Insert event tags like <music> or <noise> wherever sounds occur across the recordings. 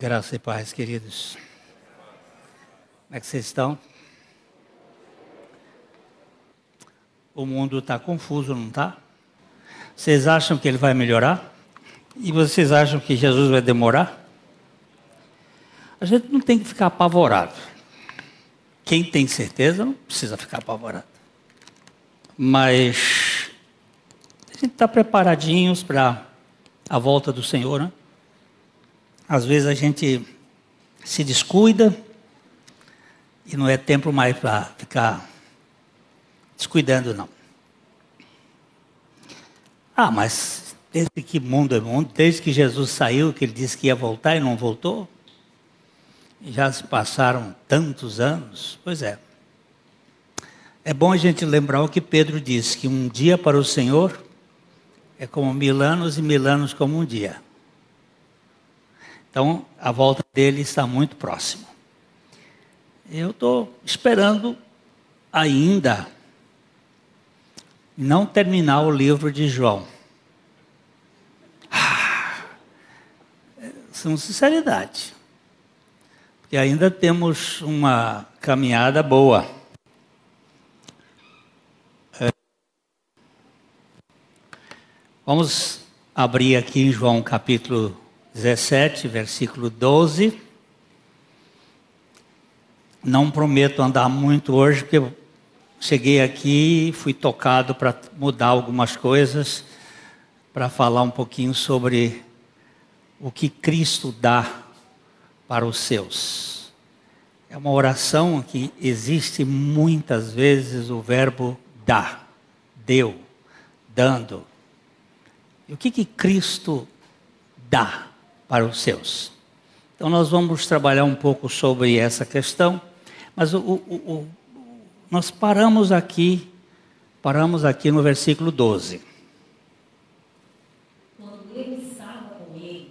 Graça e paz, queridos. Como é que vocês estão? O mundo está confuso, não está? Vocês acham que ele vai melhorar? E vocês acham que Jesus vai demorar? A gente não tem que ficar apavorado. Quem tem certeza não precisa ficar apavorado. Mas a gente está preparadinhos para a volta do Senhor, né? Às vezes a gente se descuida e não é tempo mais para ficar descuidando, não. Ah, mas desde que mundo é mundo, desde que Jesus saiu, que ele disse que ia voltar e não voltou, já se passaram tantos anos. Pois é. É bom a gente lembrar o que Pedro disse: que um dia para o Senhor é como mil anos e mil anos como um dia. Então, a volta dele está muito próxima. Eu estou esperando ainda não terminar o livro de João. Ah, com sinceridade. Porque ainda temos uma caminhada boa. É. Vamos abrir aqui em João capítulo 17, versículo 12. Não prometo andar muito hoje, porque eu cheguei aqui e fui tocado para mudar algumas coisas, para falar um pouquinho sobre o que Cristo dá para os seus. É uma oração que existe muitas vezes o verbo dar, deu, dando. E o que, que Cristo dá? Para os seus. Então, nós vamos trabalhar um pouco sobre essa questão, mas o, o, o, nós paramos aqui, paramos aqui no versículo 12. Quando eu estava com eles,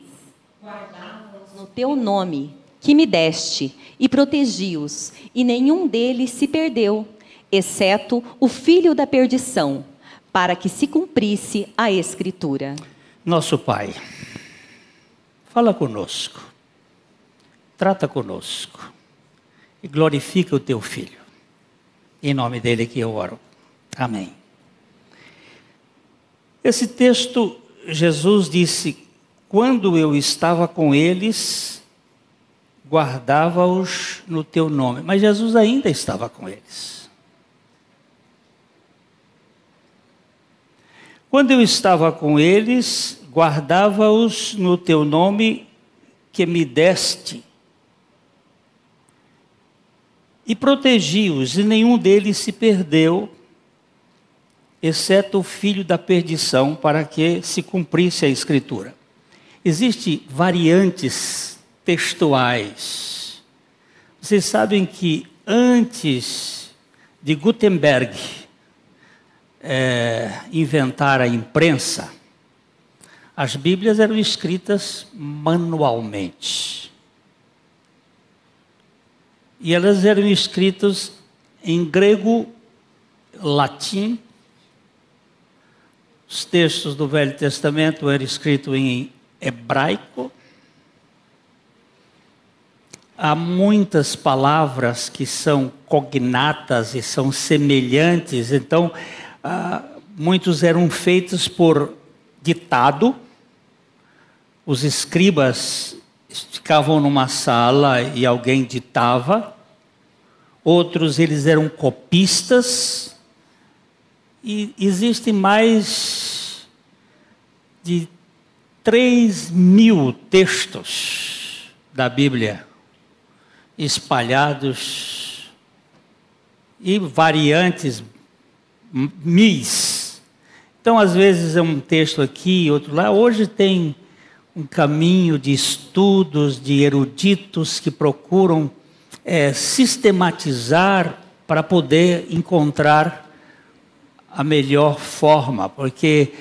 guardava-os no teu nome, que me deste, e protegi-os, e nenhum deles se perdeu, exceto o filho da perdição, para que se cumprisse a Escritura. Nosso Pai. Fala conosco, trata conosco e glorifica o teu filho. Em nome dele que eu oro. Amém. Esse texto, Jesus disse: Quando eu estava com eles, guardava-os no teu nome. Mas Jesus ainda estava com eles. Quando eu estava com eles, guardava-os no teu nome que me deste. E protegi-os, e nenhum deles se perdeu, exceto o filho da perdição, para que se cumprisse a escritura. Existem variantes textuais. Vocês sabem que antes de Gutenberg é, inventar a imprensa, as Bíblias eram escritas manualmente. E elas eram escritas em grego, latim. Os textos do Velho Testamento eram escritos em hebraico. Há muitas palavras que são cognatas e são semelhantes, então, ah, muitos eram feitos por ditado os escribas ficavam numa sala e alguém ditava, outros eles eram copistas, e existem mais de 3 mil textos da Bíblia espalhados e variantes mis. Então, às vezes é um texto aqui, outro lá. Hoje tem um caminho de estudos, de eruditos que procuram é, sistematizar para poder encontrar a melhor forma, porque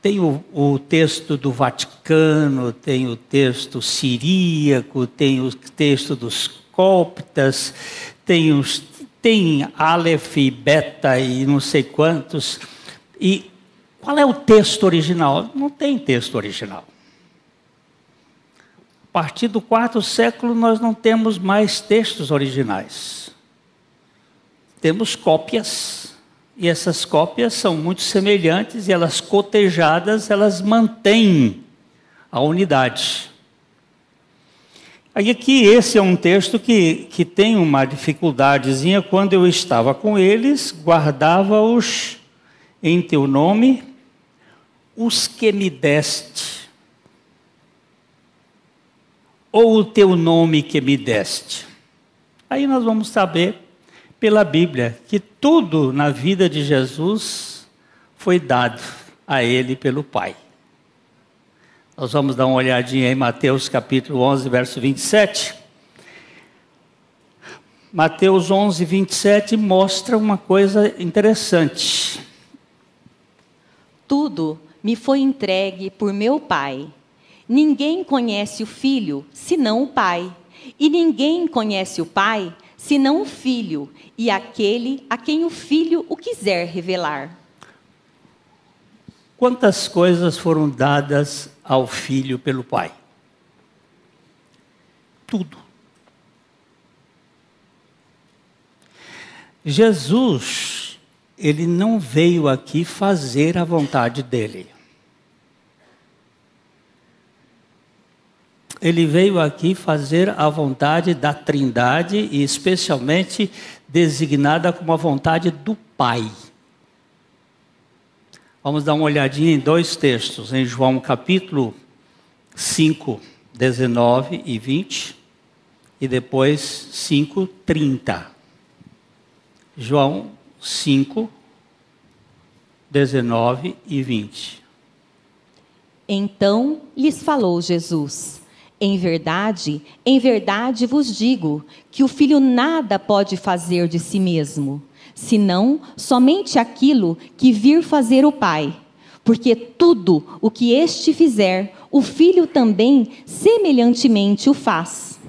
tem o, o, texto do Vaticano, tem o texto siríaco, tem o texto dos coptas, tem, os, tem Aleph e Beta e não sei quantos. E qual é o texto original? Não tem texto original. A partir do quarto século, nós não temos mais textos originais. Temos cópias, e essas cópias são muito semelhantes, e elas cotejadas, elas mantêm a unidade. Aí aqui esse é um texto que, que tem uma dificuldadezinha. Quando eu estava com eles, guardava-os em teu nome, os que me deste. Ou o teu nome que me deste. Aí nós vamos saber pela Bíblia que tudo na vida de Jesus foi dado a ele pelo Pai. Nós vamos dar uma olhadinha em Mateus capítulo 11, verso 27. Mateus 11, 27 mostra uma coisa interessante. Tudo me foi entregue por meu Pai. Ninguém conhece o Filho senão o Pai, e ninguém conhece o Pai senão o Filho e aquele a quem o Filho o quiser revelar. Quantas coisas foram dadas ao filho pelo pai? Tudo. Jesus, ele não veio aqui fazer a vontade dele. Ele veio aqui fazer a vontade da Trindade e especialmente designada como a vontade do Pai. Vamos dar uma olhadinha em dois textos, em João capítulo 5, 19 e 20, e depois 5, 30. João 5, 19 e 20. Então lhes falou Jesus: Em verdade, em verdade vos digo que o filho nada pode fazer de si mesmo senão somente aquilo que vir fazer o Pai. Porque tudo o que este fizer, o Filho também semelhantemente o faz.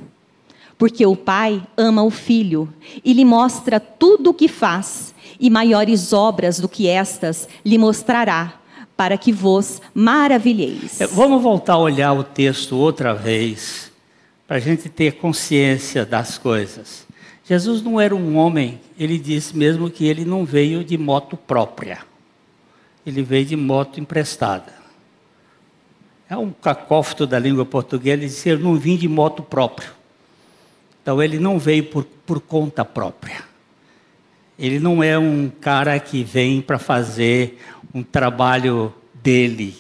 Porque o Pai ama o Filho e lhe mostra tudo o que faz, e maiores obras do que estas lhe mostrará, para que vos maravilheis. É, vamos voltar a olhar o texto outra vez, para a gente ter consciência das coisas. Jesus não era um homem, ele disse mesmo que ele não veio de moto própria. Ele veio de moto emprestada. É um cacófito da língua portuguesa, ele disse, eu não vim de moto próprio. Então ele não veio por, por conta própria. Ele não é um cara que vem para fazer um trabalho dele.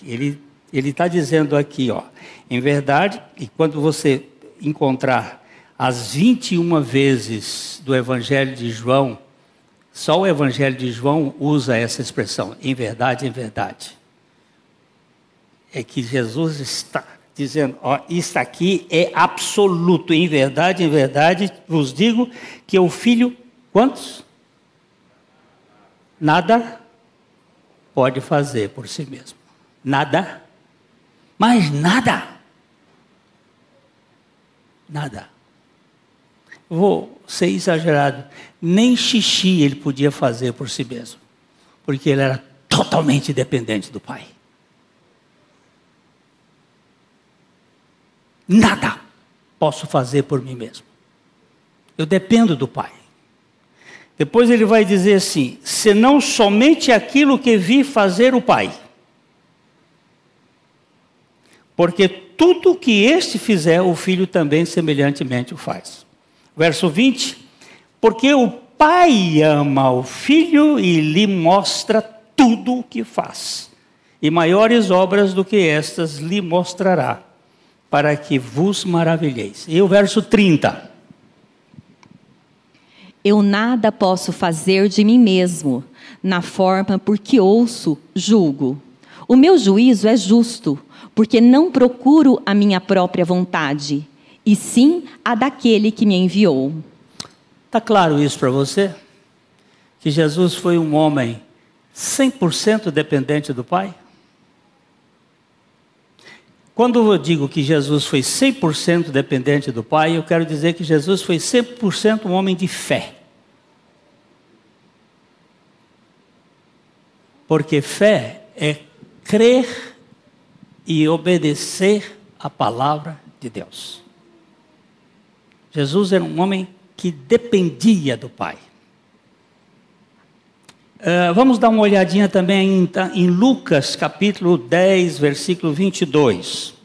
Ele está dizendo aqui, ó, em verdade, e quando você encontrar as 21 vezes do Evangelho de João, só o Evangelho de João usa essa expressão, em verdade, em verdade. É que Jesus está dizendo, ó, isso aqui é absoluto, em verdade, em verdade, vos digo que o filho, quantos? Nada pode fazer por si mesmo. Nada. Mas nada. Nada vou ser exagerado, nem xixi ele podia fazer por si mesmo, porque ele era totalmente dependente do Pai. Nada posso fazer por mim mesmo. Eu dependo do Pai. Depois ele vai dizer assim: senão somente aquilo que vi fazer o Pai. Porque tudo que este fizer, o filho também semelhantemente o faz. Verso 20: Porque o Pai ama o Filho e lhe mostra tudo o que faz, e maiores obras do que estas lhe mostrará, para que vos maravilheis. E o verso 30. Eu nada posso fazer de mim mesmo, na forma porque ouço, julgo. O meu juízo é justo, porque não procuro a minha própria vontade e sim a daquele que me enviou. Está claro isso para você? Que Jesus foi um homem 100% dependente do Pai? Quando eu digo que Jesus foi 100% dependente do Pai, eu quero dizer que Jesus foi 100% um homem de fé. Porque fé é crer e obedecer a palavra de Deus. Jesus era um homem que dependia do Pai. Uh, vamos dar uma olhadinha também em, em Lucas capítulo 10, versículo 22.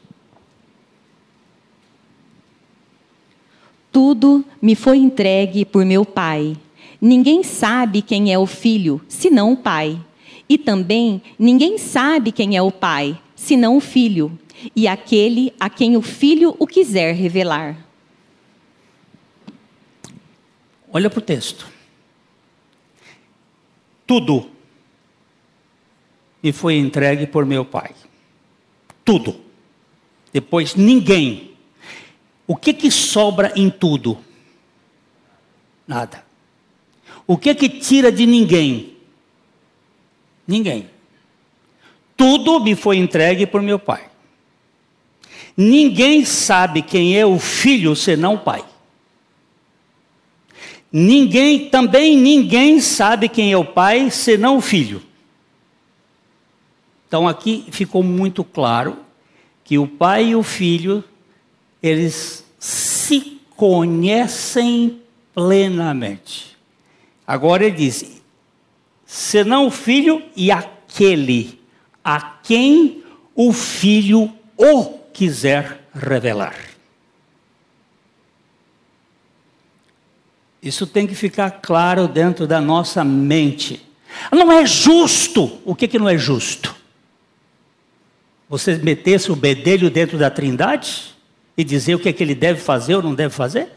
Tudo me foi entregue por meu Pai. Ninguém sabe quem é o filho, senão o Pai. E também ninguém sabe quem é o Pai, senão o filho, e aquele a quem o filho o quiser revelar. Olha para o texto. Tudo me foi entregue por meu Pai. Tudo. Depois ninguém. O que que sobra em tudo? Nada. O que que tira de ninguém? Ninguém. Tudo me foi entregue por meu Pai. Ninguém sabe quem é o filho senão o Pai. Ninguém, também ninguém sabe quem é o Pai senão o Filho. Então aqui ficou muito claro que o Pai e o Filho, eles se conhecem plenamente. Agora ele diz: senão o filho e aquele a quem o filho o quiser revelar. Isso tem que ficar claro dentro da nossa mente. Não é justo. O que, que não é justo? Você metesse o bedelho dentro da trindade e dizer o que, é que ele deve fazer ou não deve fazer?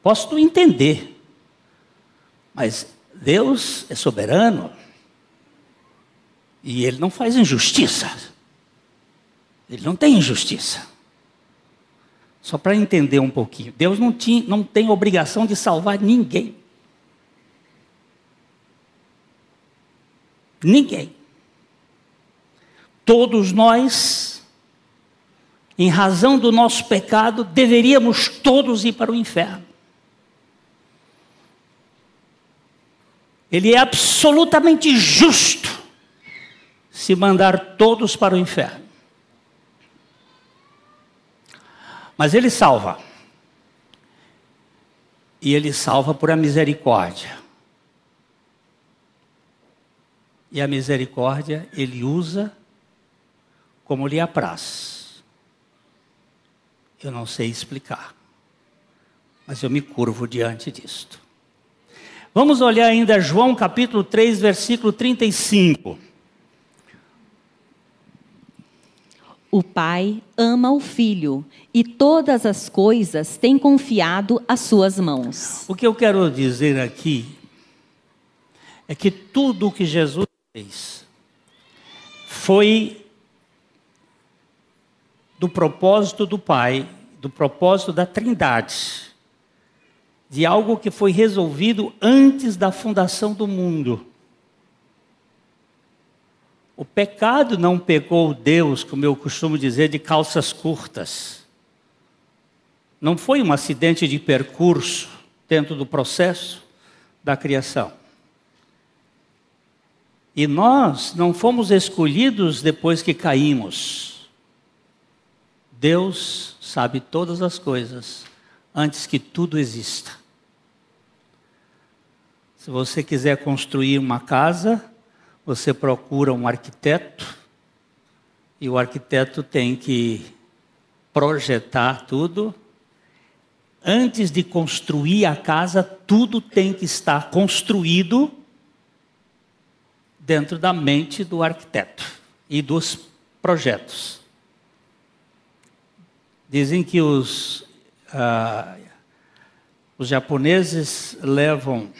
Posso não entender, mas Deus é soberano e Ele não faz injustiça. Ele não tem injustiça. Só para entender um pouquinho, Deus não, tinha, não tem obrigação de salvar ninguém. Ninguém. Todos nós, em razão do nosso pecado, deveríamos todos ir para o inferno. Ele é absolutamente justo se mandar todos para o inferno. Mas ele salva. E ele salva por a misericórdia. E a misericórdia ele usa como lhe apraz. Eu não sei explicar, mas eu me curvo diante disto. Vamos olhar ainda João capítulo 3, versículo 35. O Pai ama o Filho e todas as coisas tem confiado às suas mãos. O que eu quero dizer aqui é que tudo o que Jesus fez foi do propósito do Pai, do propósito da Trindade de algo que foi resolvido antes da fundação do mundo. O pecado não pegou Deus, como eu costumo dizer, de calças curtas. Não foi um acidente de percurso dentro do processo da criação. E nós não fomos escolhidos depois que caímos. Deus sabe todas as coisas antes que tudo exista. Se você quiser construir uma casa, você procura um arquiteto e o arquiteto tem que projetar tudo. Antes de construir a casa, tudo tem que estar construído dentro da mente do arquiteto e dos projetos. Dizem que os, ah, os japoneses levam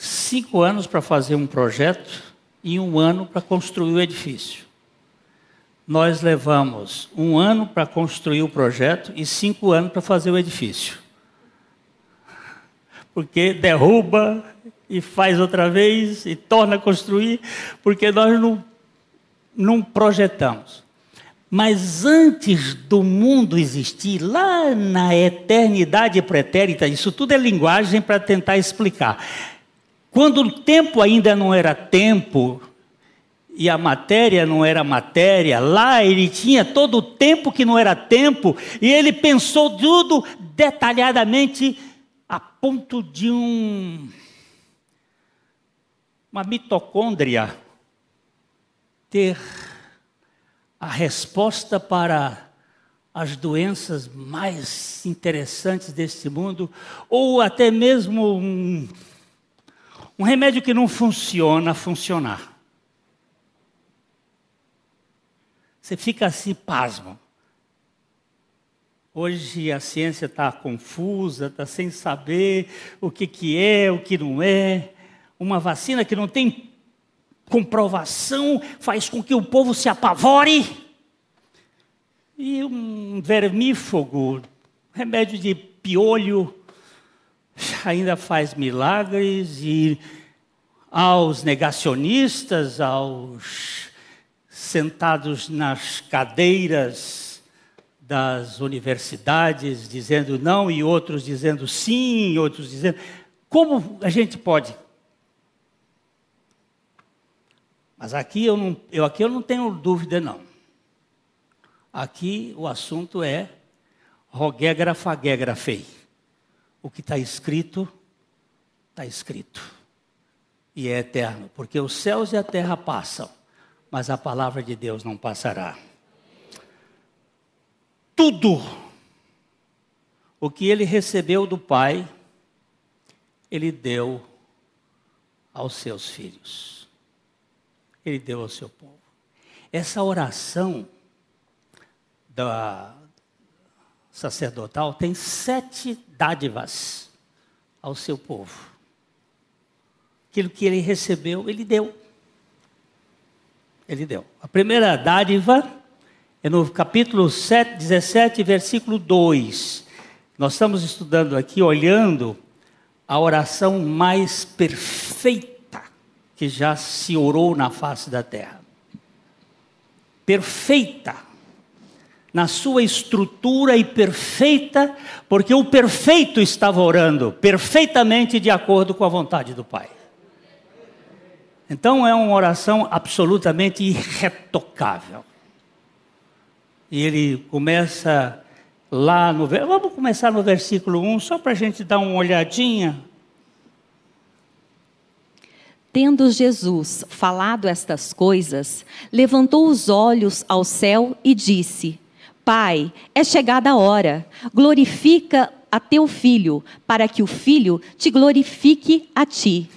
cinco anos para fazer um projeto e um ano para construir o edifício. Nós levamos um ano para construir o projeto e cinco anos para fazer o edifício. Porque derruba e faz outra vez e torna a construir, porque nós não, não projetamos. Mas antes do mundo existir, lá na eternidade pretérita, isso tudo é linguagem para tentar explicar. Quando o tempo ainda não era tempo e a matéria não era matéria, lá ele tinha todo o tempo que não era tempo, e ele pensou tudo detalhadamente a ponto de um uma mitocôndria ter a resposta para as doenças mais interessantes deste mundo, ou até mesmo um, um remédio que não funciona, funcionar. Você fica assim, pasmo. Hoje a ciência está confusa, está sem saber o que, que é, o que não é. Uma vacina que não tem comprovação faz com que o povo se apavore. E um vermífugo, remédio de piolho, <laughs> ainda faz milagres. E aos negacionistas, aos sentados nas cadeiras das universidades, dizendo não, e outros dizendo sim, outros dizendo. Como a gente pode Mas aqui eu não, eu, aqui eu não tenho dúvida, não. Aqui o assunto é roguegra faguegrafei. O que está escrito, está escrito. E é eterno, porque os céus e a terra passam, mas a palavra de Deus não passará. Tudo o que ele recebeu do Pai, ele deu aos seus filhos ele deu ao seu povo. Essa oração da sacerdotal tem sete dádivas ao seu povo. Aquilo que ele recebeu, ele deu. Ele deu. A primeira dádiva é no capítulo 7, 17, versículo 2. Nós estamos estudando aqui, olhando a oração mais perfeita que já se orou na face da terra. Perfeita, na sua estrutura e perfeita, porque o perfeito estava orando perfeitamente de acordo com a vontade do Pai. Então é uma oração absolutamente irretocável. E ele começa lá no. Vamos começar no versículo 1, só para a gente dar uma olhadinha Tendo Jesus falado estas coisas, levantou os olhos ao céu e disse: Pai, é chegada a hora, glorifica a teu filho, para que o filho te glorifique a ti.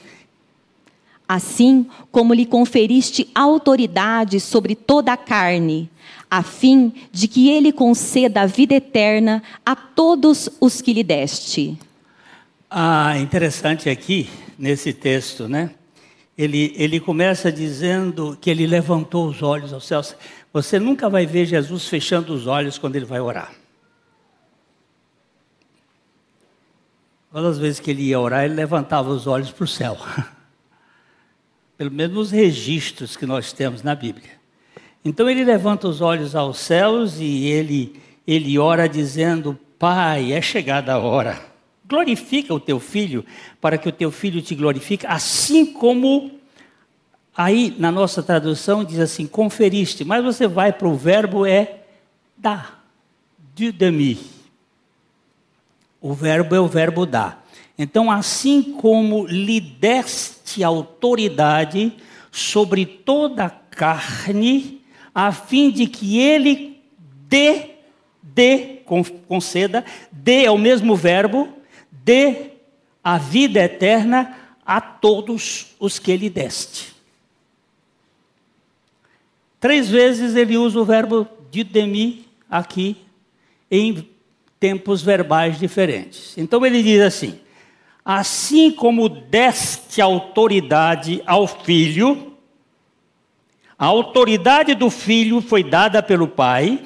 Assim como lhe conferiste autoridade sobre toda a carne, a fim de que ele conceda a vida eterna a todos os que lhe deste. Ah, interessante aqui nesse texto, né? ele, ele começa dizendo que ele levantou os olhos aos céus. Você nunca vai ver Jesus fechando os olhos quando ele vai orar. Todas as vezes que ele ia orar, ele levantava os olhos para o céu. <laughs> Pelo menos nos registros que nós temos na Bíblia. Então ele levanta os olhos aos céus e ele, ele ora dizendo: Pai, é chegada a hora glorifica o teu filho, para que o teu filho te glorifique, assim como aí na nossa tradução diz assim, conferiste, mas você vai para o verbo é dar, de. O verbo é o verbo dar. Então, assim como lhe deste autoridade sobre toda a carne, a fim de que ele dê, dê, conceda, dê é o mesmo verbo, dê a vida eterna a todos os que lhe deste. Três vezes ele usa o verbo didemi aqui, em tempos verbais diferentes. Então ele diz assim: Assim como deste autoridade ao filho, a autoridade do filho foi dada pelo Pai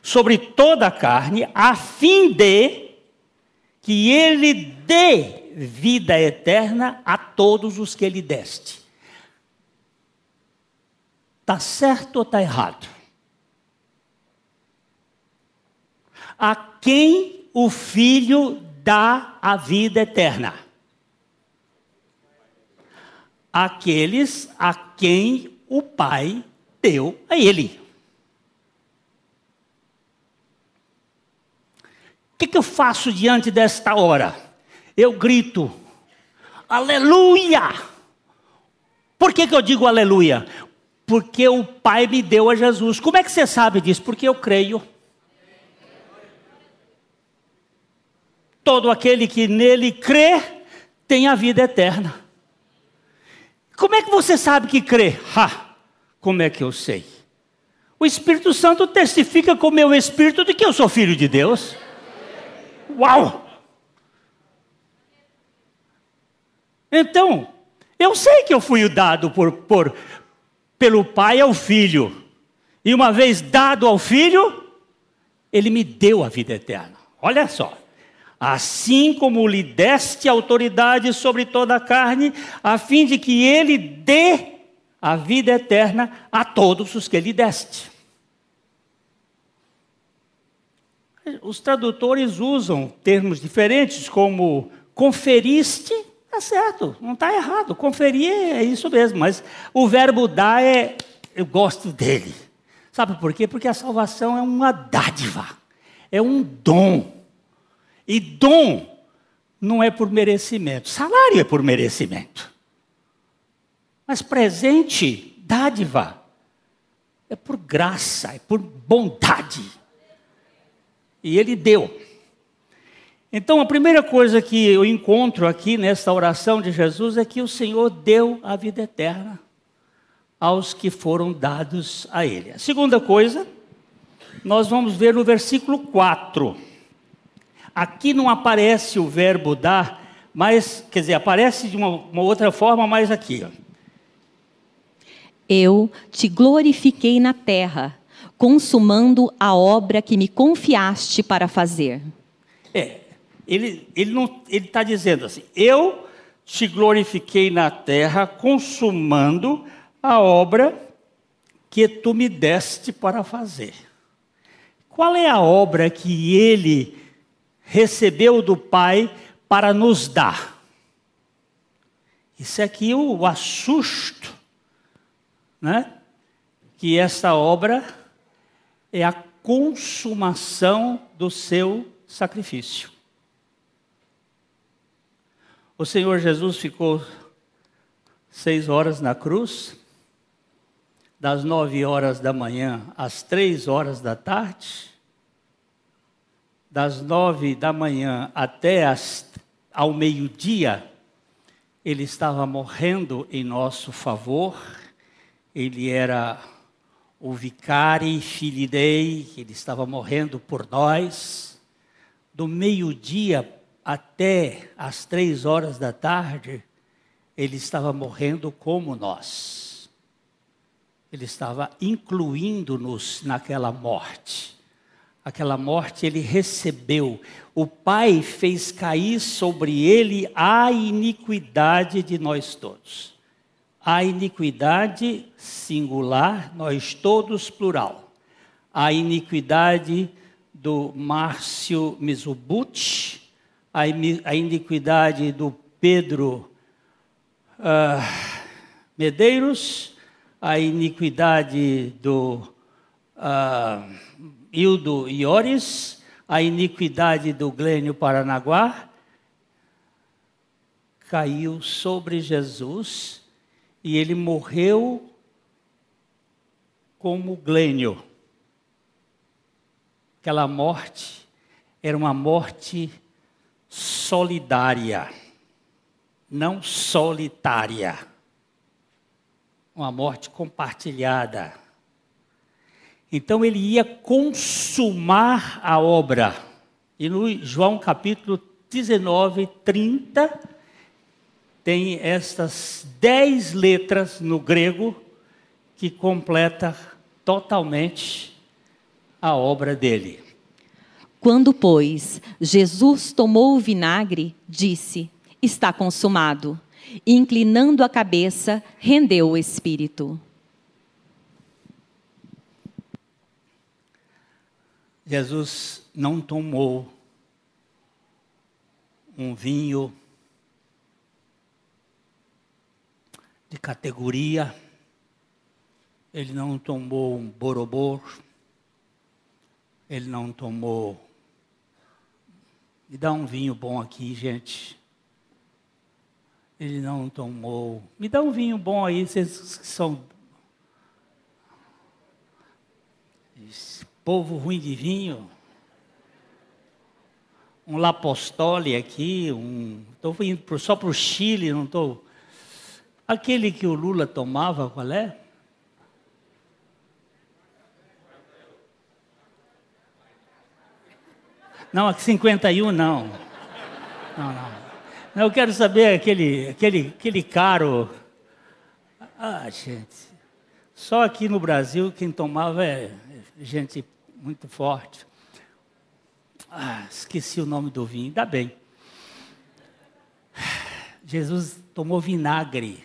sobre toda a carne, a fim de que ele dê vida eterna a todos os que ele deste. Está certo ou está errado? A quem o Filho dá a vida eterna? Aqueles a quem o Pai deu a ele. O que, que eu faço diante desta hora? Eu grito, aleluia! Por que, que eu digo aleluia? Porque o Pai me deu a Jesus. Como é que você sabe disso? Porque eu creio. Todo aquele que nele crê tem a vida eterna. Como é que você sabe que crê? Ha! Como é que eu sei? O Espírito Santo testifica com o meu espírito de que eu sou filho de Deus. Uau! Então, eu sei que eu fui dado por, por, pelo Pai ao Filho. E uma vez dado ao Filho, ele me deu a vida eterna. Olha só. Assim como lhe deste autoridade sobre toda a carne, a fim de que ele dê a vida eterna a todos os que lhe deste. Os tradutores usam termos diferentes, como conferiste, tá certo, não está errado, conferir é isso mesmo, mas o verbo dar é, eu gosto dele. Sabe por quê? Porque a salvação é uma dádiva, é um dom. E dom não é por merecimento, salário é por merecimento. Mas presente, dádiva, é por graça, é por bondade. E ele deu. Então, a primeira coisa que eu encontro aqui nesta oração de Jesus é que o Senhor deu a vida eterna aos que foram dados a Ele. A segunda coisa, nós vamos ver no versículo 4. Aqui não aparece o verbo dar, mas, quer dizer, aparece de uma, uma outra forma, mas aqui. Ó. Eu te glorifiquei na terra consumando a obra que me confiaste para fazer. É, ele está dizendo assim: eu te glorifiquei na terra, consumando a obra que tu me deste para fazer. Qual é a obra que ele recebeu do Pai para nos dar? Isso aqui o assusto, né? Que essa obra é a consumação do seu sacrifício. O Senhor Jesus ficou seis horas na cruz, das nove horas da manhã às três horas da tarde, das nove da manhã até as, ao meio-dia, ele estava morrendo em nosso favor, ele era o vicari filidei, ele estava morrendo por nós. Do meio-dia até as três horas da tarde, ele estava morrendo como nós. Ele estava incluindo-nos naquela morte. Aquela morte ele recebeu. O Pai fez cair sobre ele a iniquidade de nós todos a iniquidade singular, nós todos plural. A iniquidade do Márcio Mizubuchi, a iniquidade do Pedro uh, Medeiros, a iniquidade do uh, Hildo Iores, a iniquidade do Glênio Paranaguá, caiu sobre Jesus e ele morreu como Glênio. Aquela morte era uma morte solidária, não solitária. Uma morte compartilhada. Então ele ia consumar a obra. E no João capítulo 19, 30, tem estas dez letras no grego que completa totalmente a obra dele. Quando, pois, Jesus tomou o vinagre, disse: Está consumado. E, inclinando a cabeça, rendeu o espírito. Jesus não tomou um vinho de categoria, ele não tomou um borobô, ele não tomou. Me dá um vinho bom aqui, gente. Ele não tomou. Me dá um vinho bom aí, vocês que são. Esse povo ruim de vinho. Um Lapostole aqui, um. Estou indo só para o Chile, não estou. Aquele que o Lula tomava, qual é? Não, 51 não. Não, não. Eu quero saber aquele, aquele, aquele caro. Ah, gente. Só aqui no Brasil quem tomava é gente muito forte. Ah, esqueci o nome do vinho, ainda bem. Jesus tomou vinagre.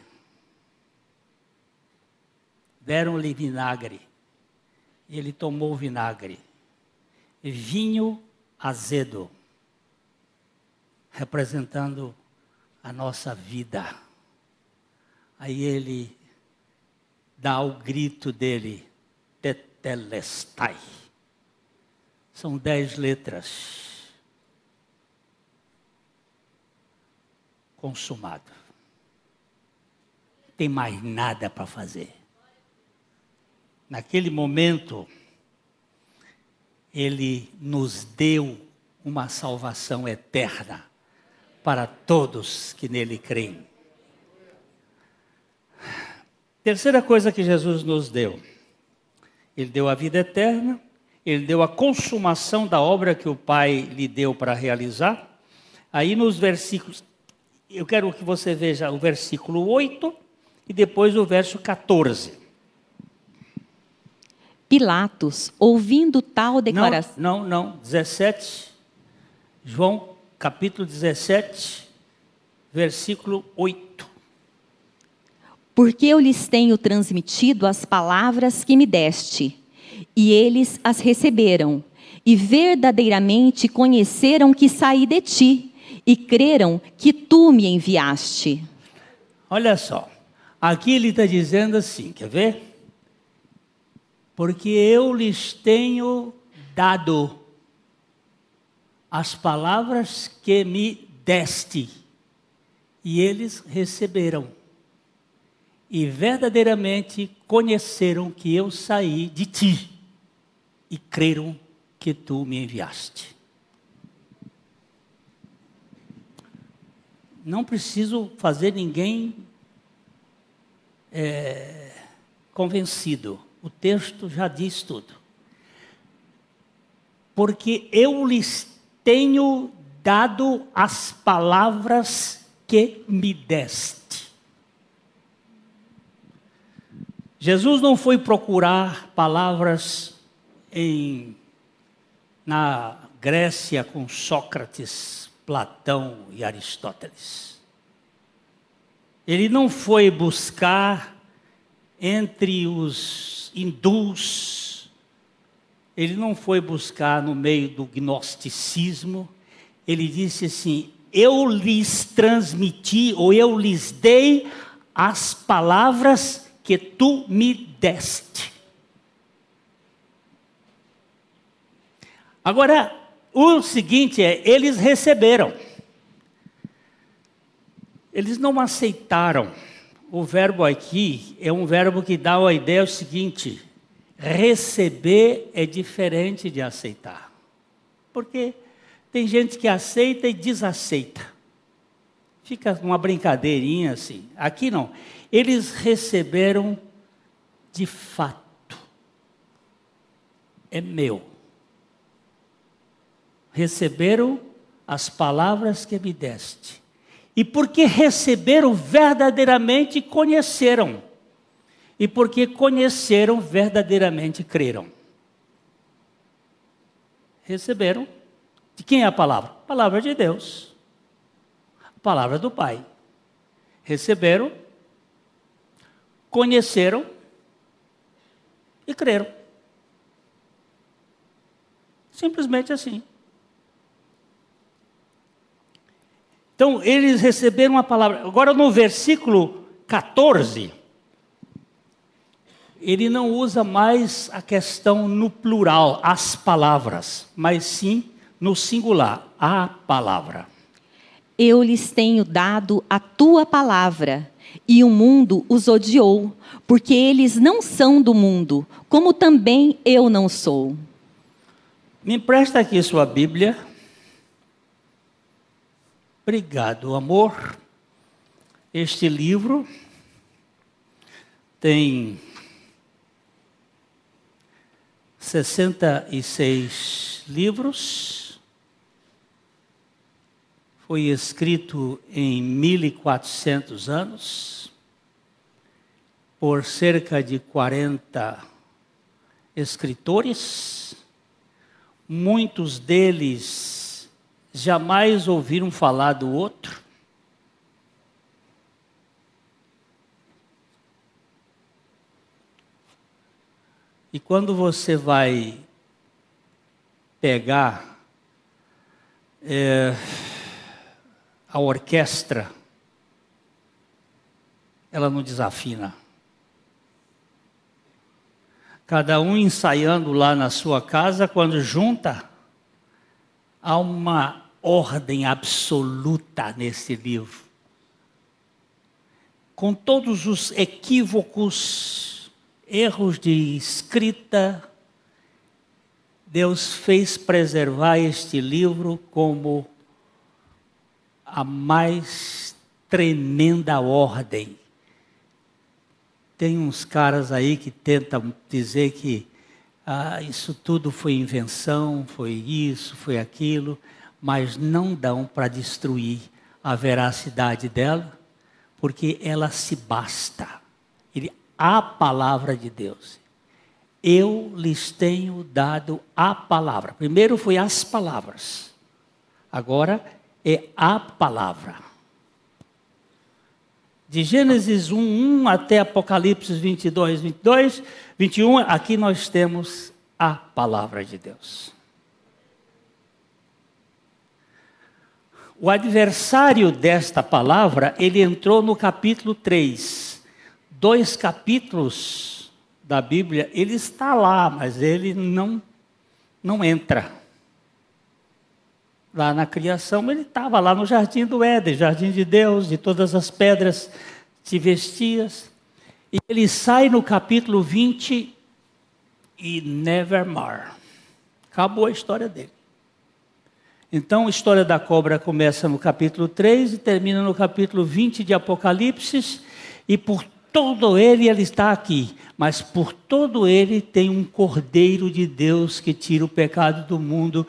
Deram-lhe vinagre. Ele tomou vinagre. Vinho azedo, representando a nossa vida. Aí ele dá o grito dele, tetelestai. São dez letras. Consumado. Tem mais nada para fazer. Naquele momento, ele nos deu uma salvação eterna para todos que nele creem. Terceira coisa que Jesus nos deu: Ele deu a vida eterna, Ele deu a consumação da obra que o Pai lhe deu para realizar. Aí nos versículos, eu quero que você veja o versículo 8 e depois o verso 14. Pilatos, ouvindo tal declaração. Não, não, não, 17. João capítulo 17, versículo 8. Porque eu lhes tenho transmitido as palavras que me deste, e eles as receberam, e verdadeiramente conheceram que saí de ti, e creram que tu me enviaste. Olha só, aqui ele está dizendo assim, quer ver? Porque eu lhes tenho dado as palavras que me deste. E eles receberam. E verdadeiramente conheceram que eu saí de ti. E creram que tu me enviaste. Não preciso fazer ninguém é, convencido. O texto já diz tudo. Porque eu lhes tenho dado as palavras que me deste. Jesus não foi procurar palavras em na Grécia com Sócrates, Platão e Aristóteles. Ele não foi buscar entre os hindus ele não foi buscar no meio do gnosticismo, ele disse assim: Eu lhes transmiti, ou eu lhes dei as palavras que tu me deste. Agora, o seguinte é: eles receberam, eles não aceitaram. O verbo aqui é um verbo que dá a ideia o seguinte: Receber é diferente de aceitar. Porque tem gente que aceita e desaceita. Fica uma brincadeirinha assim. Aqui não. Eles receberam de fato. É meu. Receberam as palavras que me deste. E porque receberam verdadeiramente conheceram e porque conheceram verdadeiramente creram. Receberam. De quem é a palavra? Palavra de Deus. A palavra do Pai. Receberam, conheceram e creram. Simplesmente assim. Então, eles receberam a palavra. Agora, no versículo 14, ele não usa mais a questão no plural, as palavras, mas sim no singular, a palavra. Eu lhes tenho dado a tua palavra, e o mundo os odiou, porque eles não são do mundo, como também eu não sou. Me empresta aqui sua Bíblia. Obrigado, amor. Este livro tem 66 livros. Foi escrito em 1400 anos por cerca de 40 escritores. Muitos deles jamais ouviram falar do outro. E quando você vai pegar é, a orquestra, ela não desafina. Cada um ensaiando lá na sua casa, quando junta, há uma ordem absoluta nesse livro. Com todos os equívocos erros de escrita, Deus fez preservar este livro como a mais tremenda ordem. Tem uns caras aí que tentam dizer que ah, isso tudo foi invenção, foi isso, foi aquilo, mas não dão para destruir a veracidade dela, porque ela se basta. Ele a palavra de Deus. Eu lhes tenho dado a palavra. Primeiro foi as palavras. Agora é a palavra. De Gênesis 1, 1 até Apocalipse 22, 22, 21, aqui nós temos a palavra de Deus. O adversário desta palavra, ele entrou no capítulo 3 dois capítulos da Bíblia, ele está lá, mas ele não, não entra. Lá na criação, ele estava lá no jardim do Éden, jardim de Deus, de todas as pedras te vestias. E ele sai no capítulo 20 e nevermore. Acabou a história dele. Então, a história da cobra começa no capítulo 3 e termina no capítulo 20 de Apocalipse, e por todo ele ele está aqui, mas por todo ele tem um Cordeiro de Deus que tira o pecado do mundo,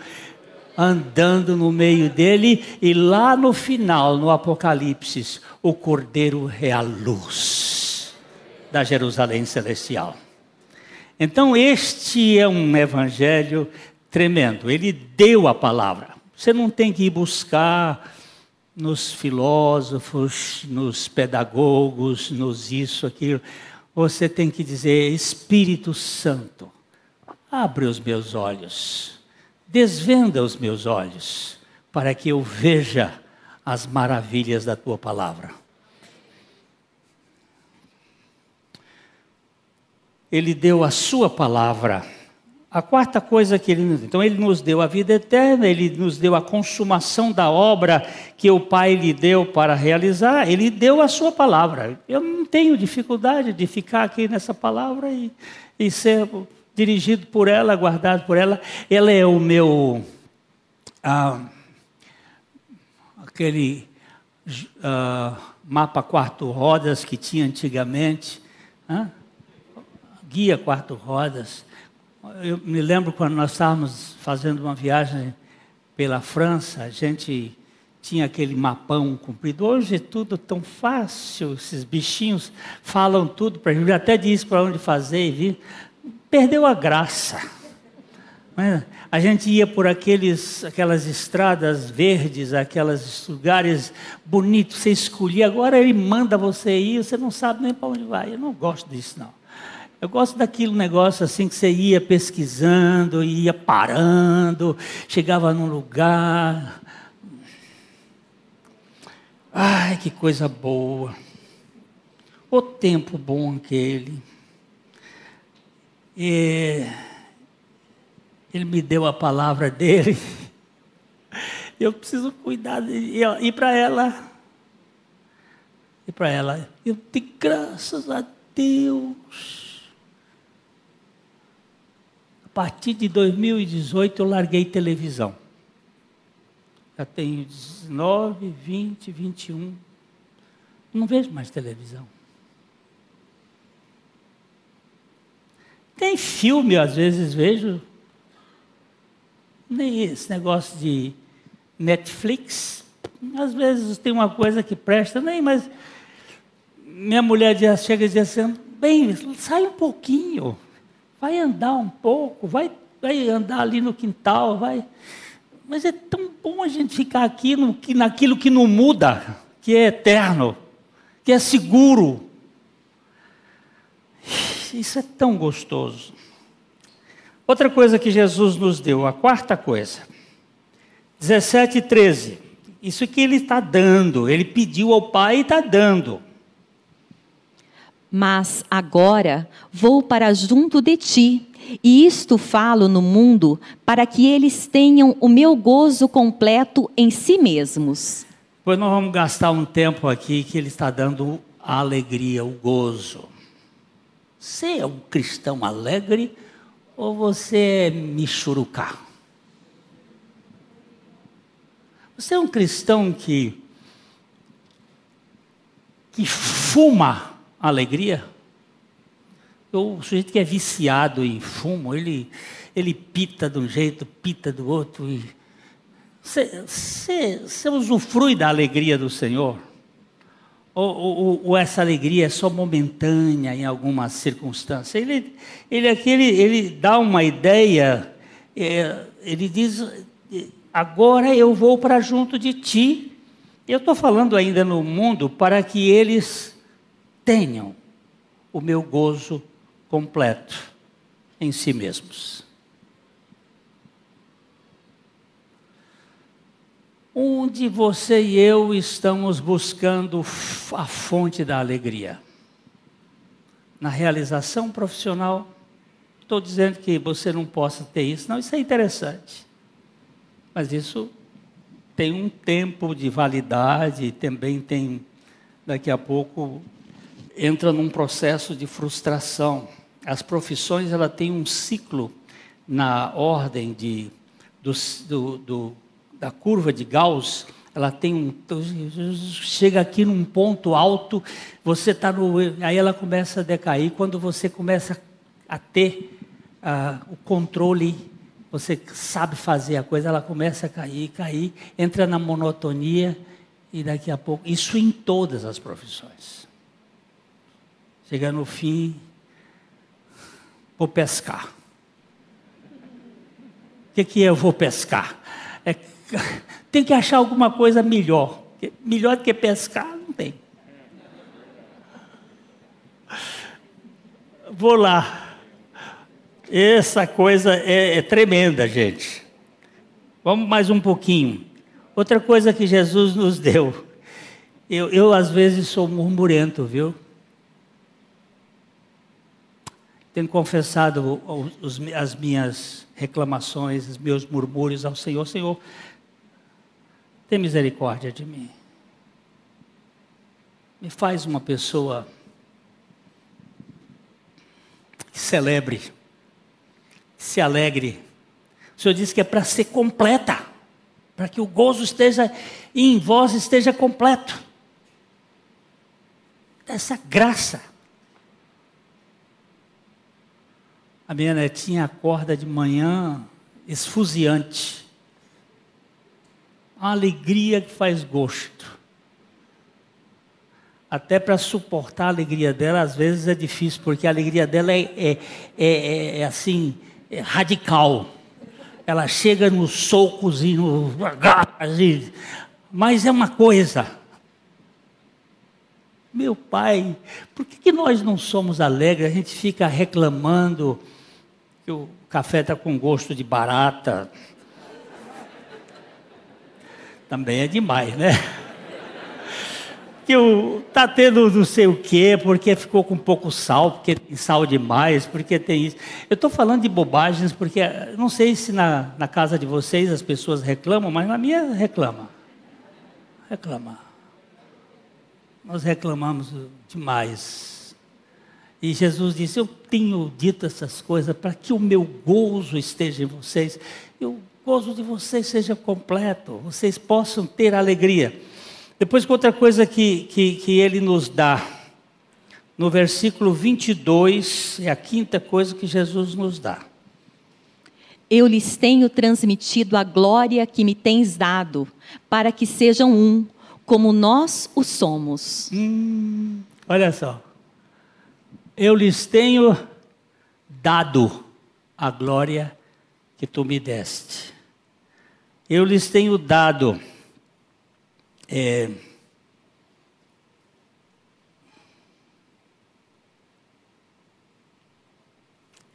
andando no meio dele, e lá no final, no Apocalipse, o Cordeiro é a luz da Jerusalém celestial. Então, este é um evangelho tremendo. Ele deu a palavra. Você não tem que ir buscar nos filósofos, nos pedagogos, nos isso, aquilo. Você tem que dizer: Espírito Santo, abre os meus olhos, desvenda os meus olhos, para que eu veja as maravilhas da tua palavra. Ele deu a sua palavra a quarta coisa que ele nos deu, então ele nos deu a vida eterna, ele nos deu a consumação da obra que o Pai lhe deu para realizar, ele deu a sua palavra. Eu não tenho dificuldade de ficar aqui nessa palavra e, e ser dirigido por ela, guardado por ela. Ela é o meu. Ah, aquele ah, mapa quatro rodas que tinha antigamente, ah, guia quatro rodas eu me lembro quando nós estávamos fazendo uma viagem pela França, a gente tinha aquele mapão comprido. Hoje tudo tão fácil, esses bichinhos falam tudo para a gente, até diz para onde fazer e vir. Perdeu a graça. A gente ia por aqueles, aquelas estradas verdes, aqueles lugares bonitos, você escolhia, agora ele manda você ir, você não sabe nem para onde vai. Eu não gosto disso, não. Eu gosto daquele negócio assim que você ia pesquisando, ia parando, chegava num lugar. Ai, que coisa boa. O tempo bom aquele. E ele me deu a palavra dele. <laughs> Eu preciso cuidar de ir para ela. E para ela, eu tenho graças a Deus. Partir de 2018 eu larguei televisão. Já tenho 19, 20, 21. Não vejo mais televisão. Tem filme, às vezes vejo. Nem esse negócio de Netflix. Às vezes tem uma coisa que presta, nem, mas minha mulher já chega e diz assim, bem, sai um pouquinho, vai andar um pouco, vai, vai andar ali no quintal, vai. Mas é tão bom a gente ficar aqui no, naquilo que não muda, que é eterno, que é seguro. Isso é tão gostoso. Outra coisa que Jesus nos deu, a quarta coisa, 17 e 13. Isso que ele está dando, ele pediu ao Pai e está dando. Mas agora vou para junto de ti, e isto falo no mundo, para que eles tenham o meu gozo completo em si mesmos. Pois nós vamos gastar um tempo aqui que ele está dando a alegria, o gozo. Você é um cristão alegre ou você é michurucá? Você é um cristão que que fuma alegria. O sujeito que é viciado em fumo, ele, ele pita de um jeito, pita do outro. Você usufrui da alegria do Senhor? Ou, ou, ou, essa alegria é só momentânea em alguma circunstância? Ele, ele aqui ele, ele dá uma ideia, é, ele diz: agora eu vou para junto de ti. Eu estou falando ainda no mundo para que eles tenham o meu gozo completo em si mesmos. Onde você e eu estamos buscando a fonte da alegria? Na realização profissional? Estou dizendo que você não possa ter isso, não, isso é interessante. Mas isso tem um tempo de validade, também tem, daqui a pouco, entra num processo de frustração. As profissões ela tem um ciclo na ordem de, do, do, do, da curva de Gauss. Ela tem um chega aqui num ponto alto, você está no aí ela começa a decair quando você começa a ter uh, o controle, você sabe fazer a coisa, ela começa a cair, cair, entra na monotonia e daqui a pouco isso em todas as profissões. Chega no fim, vou pescar. O que, que é eu vou pescar? É, <laughs> tem que achar alguma coisa melhor. Melhor do que pescar, não tem. Vou lá. Essa coisa é, é tremenda, gente. Vamos mais um pouquinho. Outra coisa que Jesus nos <laughs> deu. Eu, eu às vezes sou murmurento, viu? Tenho confessado as minhas reclamações, os meus murmúrios ao Senhor. Senhor, tem misericórdia de mim. Me faz uma pessoa que celebre, que se alegre. O Senhor disse que é para ser completa, para que o gozo esteja em vós esteja completo. Essa graça A minha netinha acorda de manhã esfuziante. Uma alegria que faz gosto. Até para suportar a alegria dela, às vezes é difícil, porque a alegria dela é, é, é, é assim, é radical. Ela chega nos socos e no. Mas é uma coisa. Meu pai, por que, que nós não somos alegres? A gente fica reclamando que o café está com gosto de barata. Também é demais, né? que o, tá tendo não sei o quê, porque ficou com pouco sal, porque tem sal demais, porque tem isso. Eu estou falando de bobagens, porque não sei se na, na casa de vocês as pessoas reclamam, mas na minha reclama. Reclama. Nós reclamamos demais. E Jesus disse: Eu tenho dito essas coisas para que o meu gozo esteja em vocês, e o gozo de vocês seja completo, vocês possam ter alegria. Depois, outra coisa que, que, que ele nos dá, no versículo 22, é a quinta coisa que Jesus nos dá. Eu lhes tenho transmitido a glória que me tens dado, para que sejam um, como nós o somos. Hum, olha só. Eu lhes tenho dado a glória que tu me deste. Eu lhes tenho dado é,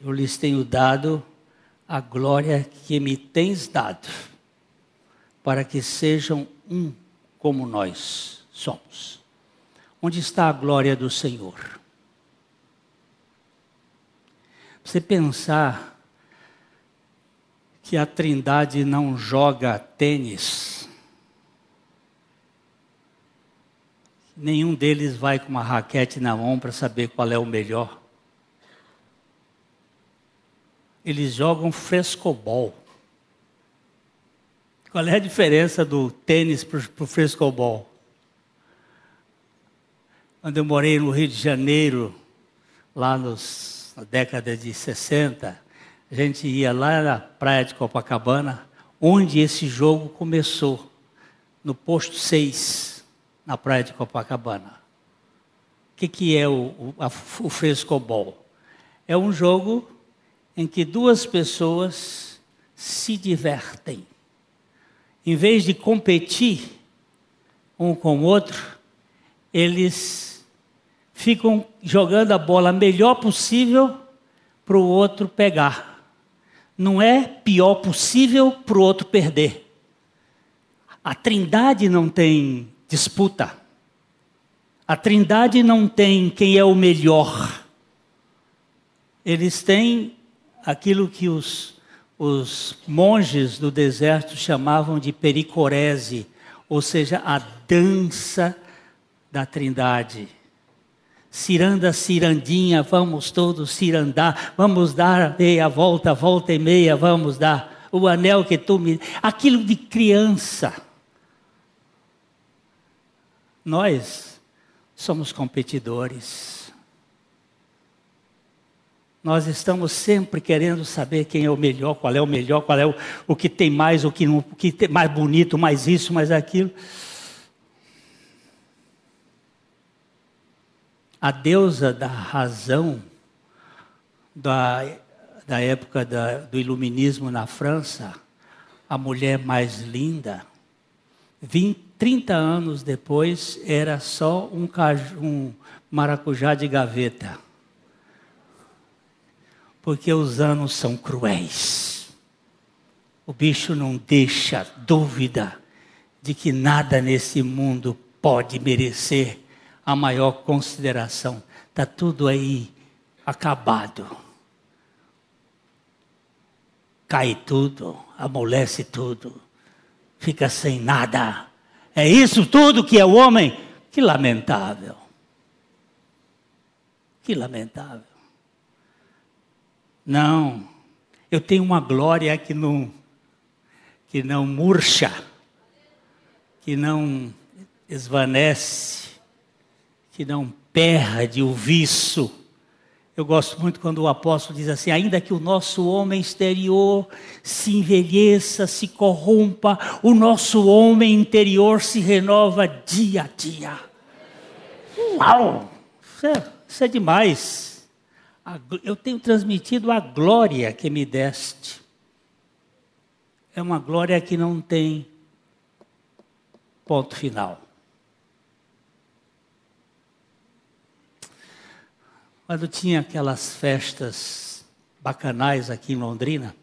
eu lhes tenho dado a glória que me tens dado, para que sejam um como nós somos. Onde está a glória do Senhor? Você pensar que a Trindade não joga tênis, nenhum deles vai com uma raquete na mão para saber qual é o melhor. Eles jogam frescobol. Qual é a diferença do tênis para o frescobol? Quando eu morei no Rio de Janeiro, lá nos, na década de 60, a gente ia lá na praia de Copacabana, onde esse jogo começou, no posto 6 na praia de Copacabana. O que, que é o, o, a, o frescobol? É um jogo em que duas pessoas se divertem. Em vez de competir um com o outro, eles ficam jogando a bola melhor possível para o outro pegar. Não é pior possível para o outro perder. A trindade não tem disputa. A Trindade não tem quem é o melhor. Eles têm aquilo que os, os monges do deserto chamavam de pericorese, ou seja, a dança da Trindade. Ciranda, cirandinha, vamos todos cirandar, vamos dar meia volta, volta e meia, vamos dar o anel que tu me. Aquilo de criança. Nós somos competidores. Nós estamos sempre querendo saber quem é o melhor, qual é o melhor, qual é o, o que tem mais, o que, o que tem mais bonito, mais isso, mais aquilo. A deusa da razão da, da época da, do iluminismo na França, a mulher mais linda, 20, 30 anos depois, era só um, caju, um maracujá de gaveta. Porque os anos são cruéis. O bicho não deixa dúvida de que nada nesse mundo pode merecer a maior consideração. Está tudo aí acabado. Cai tudo, amolece tudo, fica sem nada. É isso tudo que é o homem? Que lamentável. Que lamentável. Não, eu tenho uma glória que não, que não murcha, que não esvanece, que não perde o viço eu gosto muito quando o apóstolo diz assim: ainda que o nosso homem exterior se envelheça, se corrompa, o nosso homem interior se renova dia a dia. Uau! Isso é, isso é demais. Eu tenho transmitido a glória que me deste. É uma glória que não tem ponto final. Quando tinha aquelas festas bacanais aqui em Londrina,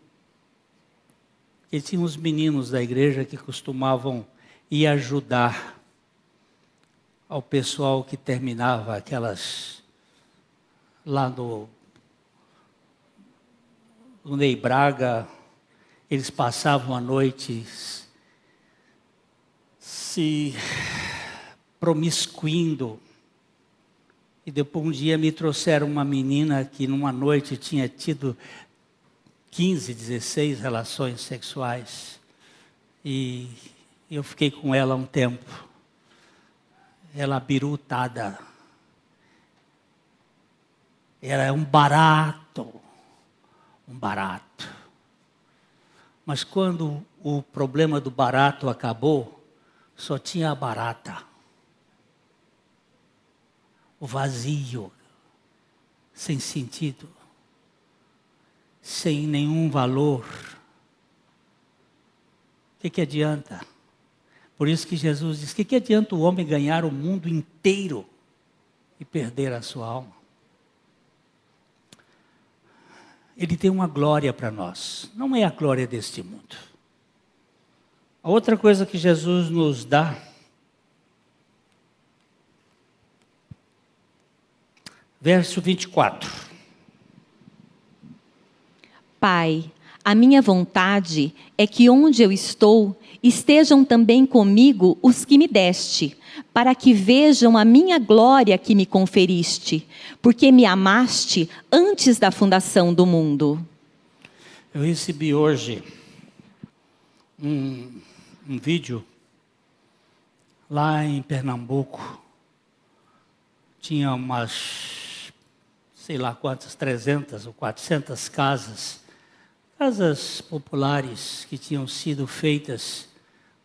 e tinha uns meninos da igreja que costumavam ir ajudar ao pessoal que terminava aquelas lá no, no Ney Braga, eles passavam a noite se promiscuindo. E depois um dia me trouxeram uma menina que numa noite tinha tido 15, 16 relações sexuais. E eu fiquei com ela um tempo. Ela birutada. Era um barato. Um barato. Mas quando o problema do barato acabou, só tinha a barata. Vazio, sem sentido, sem nenhum valor. O que, que adianta? Por isso que Jesus diz: o que, que adianta o homem ganhar o mundo inteiro e perder a sua alma? Ele tem uma glória para nós, não é a glória deste mundo. A outra coisa que Jesus nos dá verso 24. Pai, a minha vontade é que onde eu estou estejam também comigo os que me deste, para que vejam a minha glória que me conferiste, porque me amaste antes da fundação do mundo. Eu recebi hoje um um vídeo lá em Pernambuco. Tinha umas, sei lá quantas, 300 ou 400 casas, casas populares que tinham sido feitas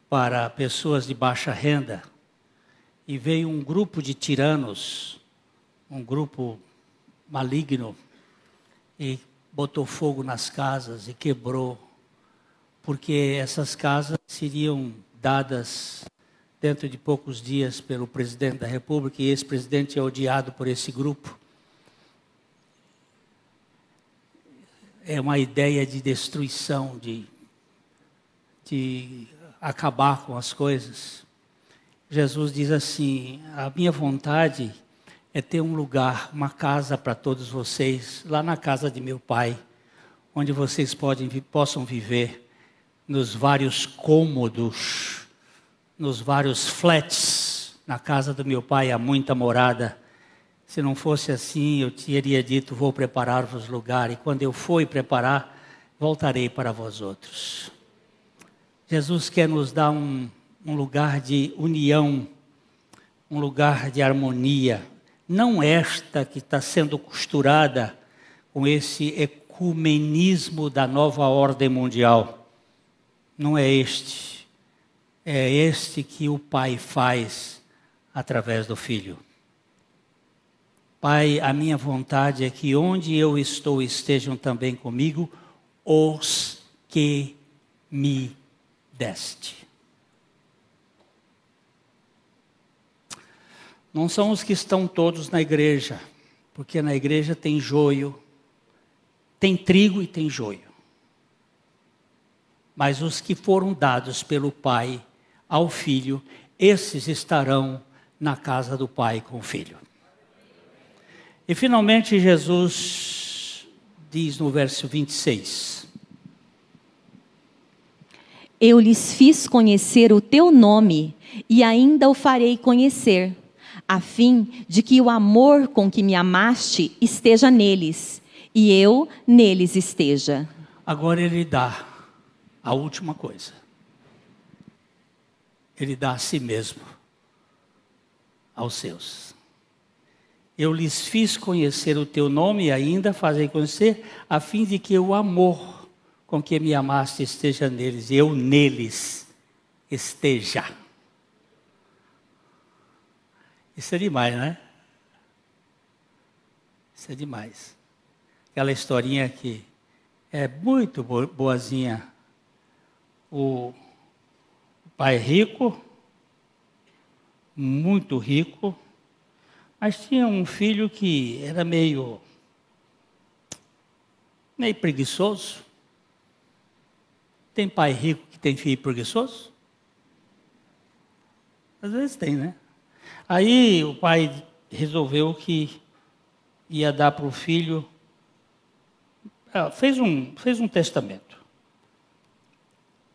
para pessoas de baixa renda. E veio um grupo de tiranos, um grupo maligno, e botou fogo nas casas e quebrou porque essas casas seriam dadas dentro de poucos dias pelo presidente da República, e esse presidente é odiado por esse grupo. É uma ideia de destruição, de, de acabar com as coisas. Jesus diz assim: A minha vontade é ter um lugar, uma casa para todos vocês, lá na casa de meu pai, onde vocês podem, possam viver nos vários cômodos, nos vários flats. Na casa do meu pai há muita morada. Se não fosse assim, eu teria dito: Vou preparar-vos lugar, e quando eu for preparar, voltarei para vós outros. Jesus quer nos dar um, um lugar de união, um lugar de harmonia, não esta que está sendo costurada com esse ecumenismo da nova ordem mundial não é este. É este que o Pai faz através do Filho. Pai, a minha vontade é que onde eu estou estejam também comigo os que me deste. Não são os que estão todos na igreja, porque na igreja tem joio, tem trigo e tem joio mas os que foram dados pelo Pai ao Filho, esses estarão na casa do Pai com o Filho. E finalmente Jesus diz no verso 26: Eu lhes fiz conhecer o teu nome e ainda o farei conhecer, a fim de que o amor com que me amaste esteja neles e eu neles esteja. Agora ele dá a última coisa. Ele dá a si mesmo aos seus. Eu lhes fiz conhecer o teu nome e ainda fazei conhecer, a fim de que o amor com que me amaste esteja neles, e eu neles esteja. Isso é demais, né? Isso é demais. Aquela historinha que é muito boazinha o pai rico, muito rico, mas tinha um filho que era meio, meio preguiçoso. Tem pai rico que tem filho preguiçoso? Às vezes tem, né? Aí o pai resolveu que ia dar para o filho, ah, fez um, fez um testamento.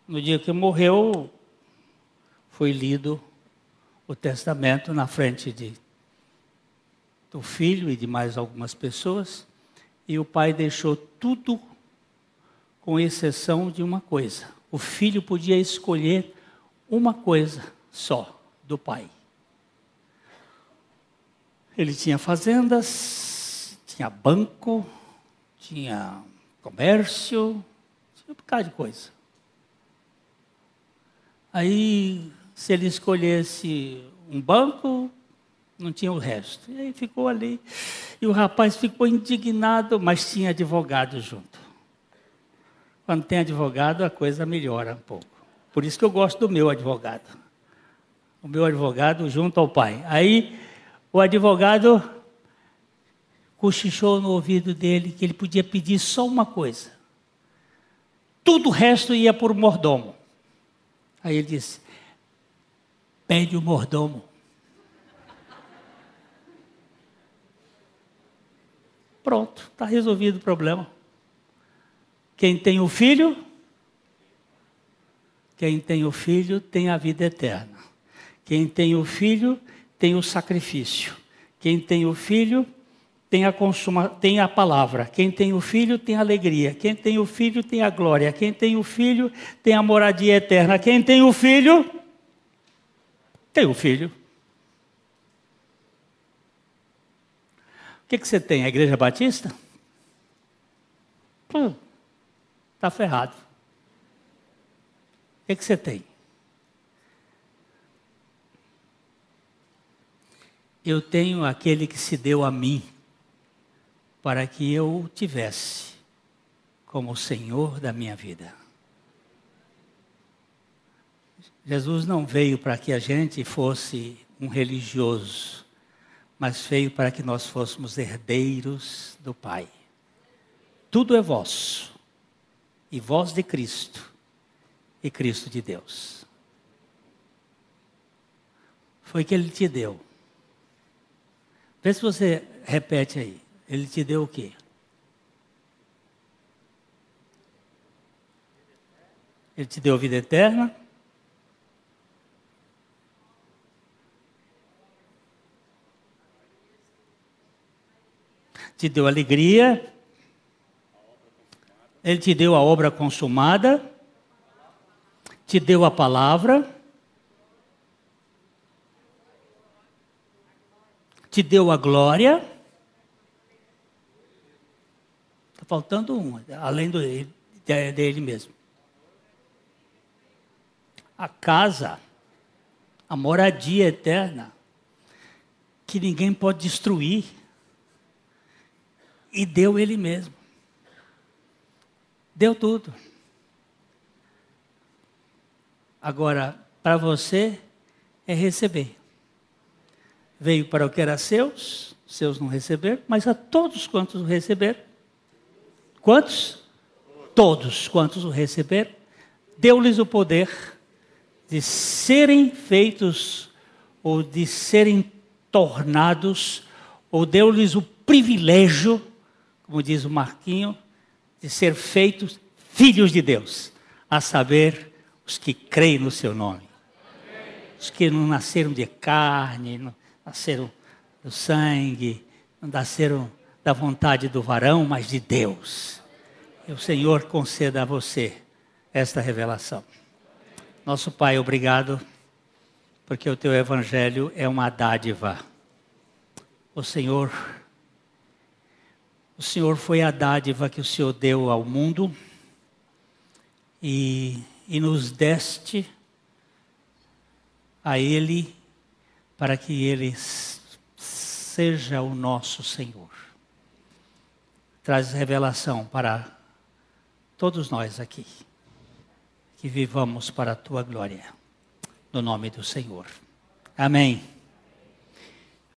No dia que morreu, foi lido o testamento na frente de, do filho e de mais algumas pessoas, e o pai deixou tudo, com exceção de uma coisa. O filho podia escolher uma coisa só do pai. Ele tinha fazendas, tinha banco, tinha comércio, tinha um bocado de coisa. Aí, se ele escolhesse um banco, não tinha o resto. E aí ficou ali. E o rapaz ficou indignado, mas tinha advogado junto. Quando tem advogado, a coisa melhora um pouco. Por isso que eu gosto do meu advogado. O meu advogado junto ao pai. Aí o advogado cochichou no ouvido dele que ele podia pedir só uma coisa. Tudo o resto ia por mordomo. Aí ele disse: pede o mordomo. Pronto, está resolvido o problema. Quem tem o filho, quem tem o filho tem a vida eterna. Quem tem o filho tem o sacrifício. Quem tem o filho tem a, consuma, tem a palavra. Quem tem o filho tem a alegria. Quem tem o filho tem a glória. Quem tem o filho tem a moradia eterna. Quem tem o filho tem o filho. Que, que você tem? A igreja batista? Está ferrado. O que, que você tem? Eu tenho aquele que se deu a mim para que eu o tivesse como o Senhor da minha vida. Jesus não veio para que a gente fosse um religioso, mas veio para que nós fôssemos herdeiros do Pai. Tudo é vosso, e vós de Cristo, e Cristo de Deus. Foi que Ele te deu. Vê se você repete aí. Ele te deu o quê? Ele te deu vida eterna. Te deu alegria. Ele te deu a obra consumada. Te deu a palavra. Te deu a glória. Está faltando um, além do, dele mesmo. A casa, a moradia eterna, que ninguém pode destruir. E deu ele mesmo. Deu tudo. Agora, para você, é receber. Veio para o que era seus, seus não receberam, mas a todos quantos o receberam, Quantos? Todos quantos o receberam, deu-lhes o poder de serem feitos ou de serem tornados, ou deu-lhes o privilégio, como diz o Marquinho, de ser feitos filhos de Deus, a saber, os que creem no seu nome. Os que não nasceram de carne, não nasceram do sangue, não nasceram da vontade do varão, mas de Deus. E o Senhor conceda a você esta revelação. Nosso Pai, obrigado, porque o teu evangelho é uma dádiva. O Senhor, o Senhor foi a dádiva que o Senhor deu ao mundo e, e nos deste a Ele para que Ele seja o nosso Senhor traz revelação para todos nós aqui. Que vivamos para a tua glória. No nome do Senhor. Amém.